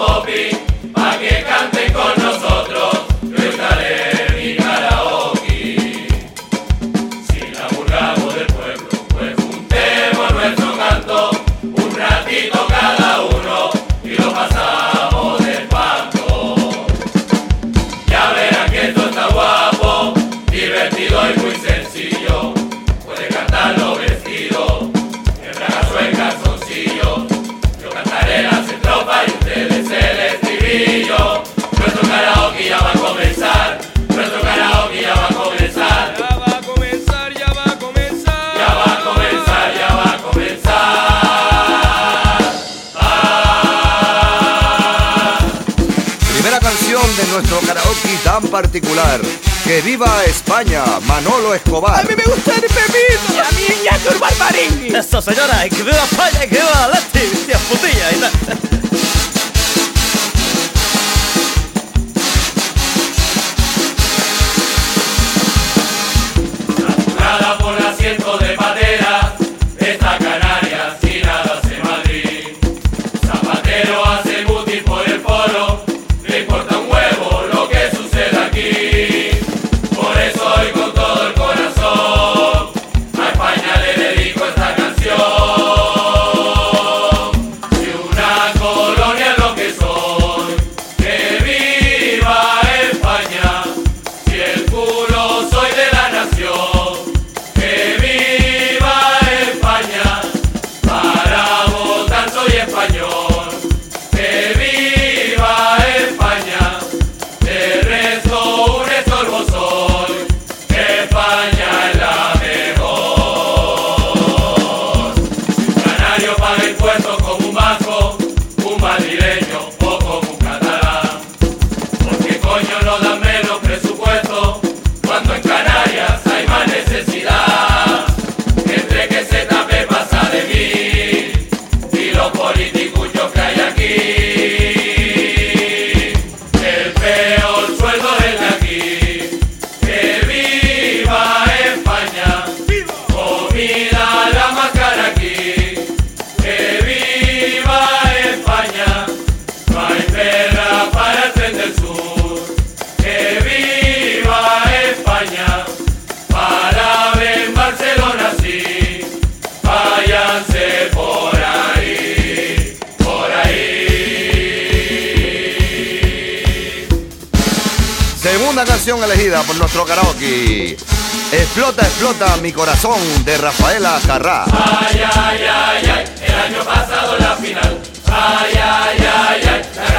Bobby. ¡Que viva España! Manolo Escobar. A mí me gusta el Pepito. Y a mí Iñaki Urban Marín. Eso, señora. ¡Que viva España! ¡Que viva Leti! ¡Tía putilla! Y. elegida por nuestro karaoke. Explota, explota mi corazón de Rafaela Carrá. Ay, ay, ay, ay, el año pasado la final. Ay, ay, ay, ay.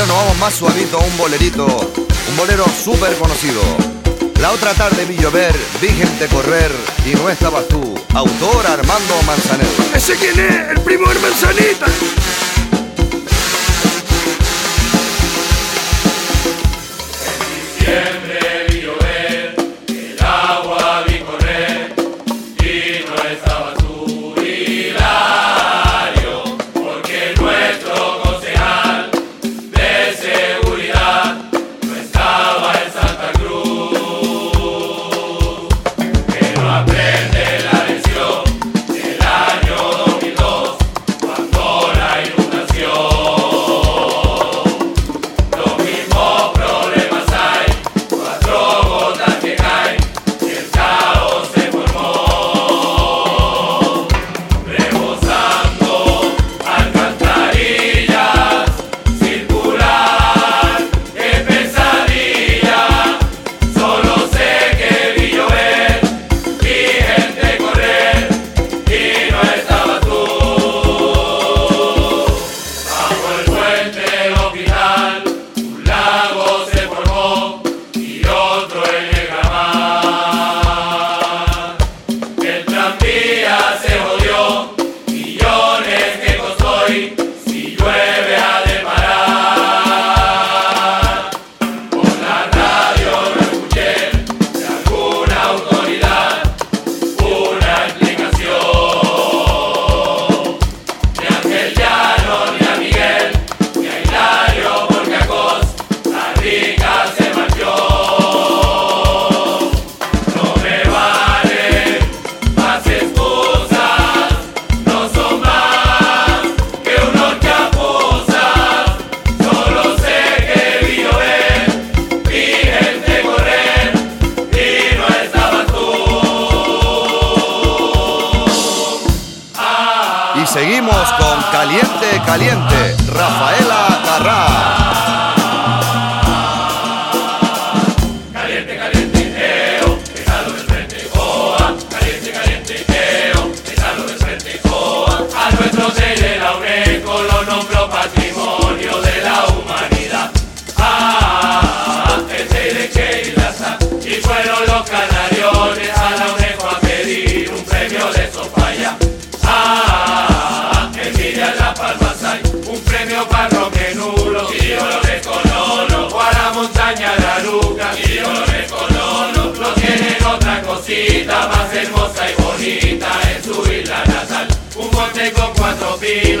Ahora nos vamos más suavito a un bolerito, un bolero súper conocido. La otra tarde vi llover, vi gente correr y no estabas tú. Autor Armando Manzanero. ¿Ese quién es? El primo del Manzanita. El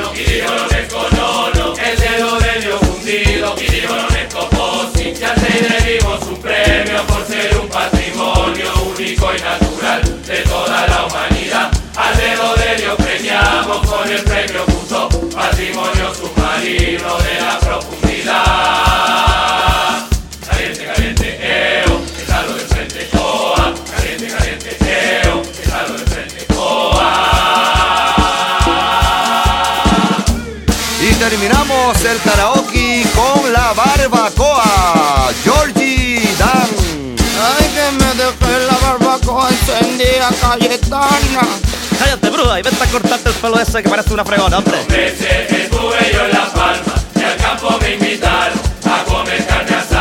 karaoke con la barbacoa. Georgie Dan. Ay, que me dejé la barbacoa encendida, Cayetana. Cállate, bruja, y vete a cortarte el pelo ese que parece una fregona, hombre. Veces estuve yo en La Palma y al campo me invitaron a comer carne asada.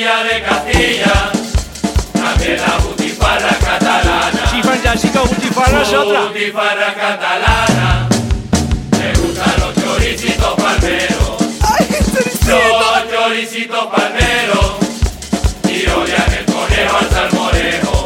Villa de Castilla, también la butifarra catalana. Chifa chica, butifarra es otra. Butifarra catalana, me gustan los choricitos palmeros. ¡Ay, Los choricitos palmeros, y odian el conejo al salmorejo.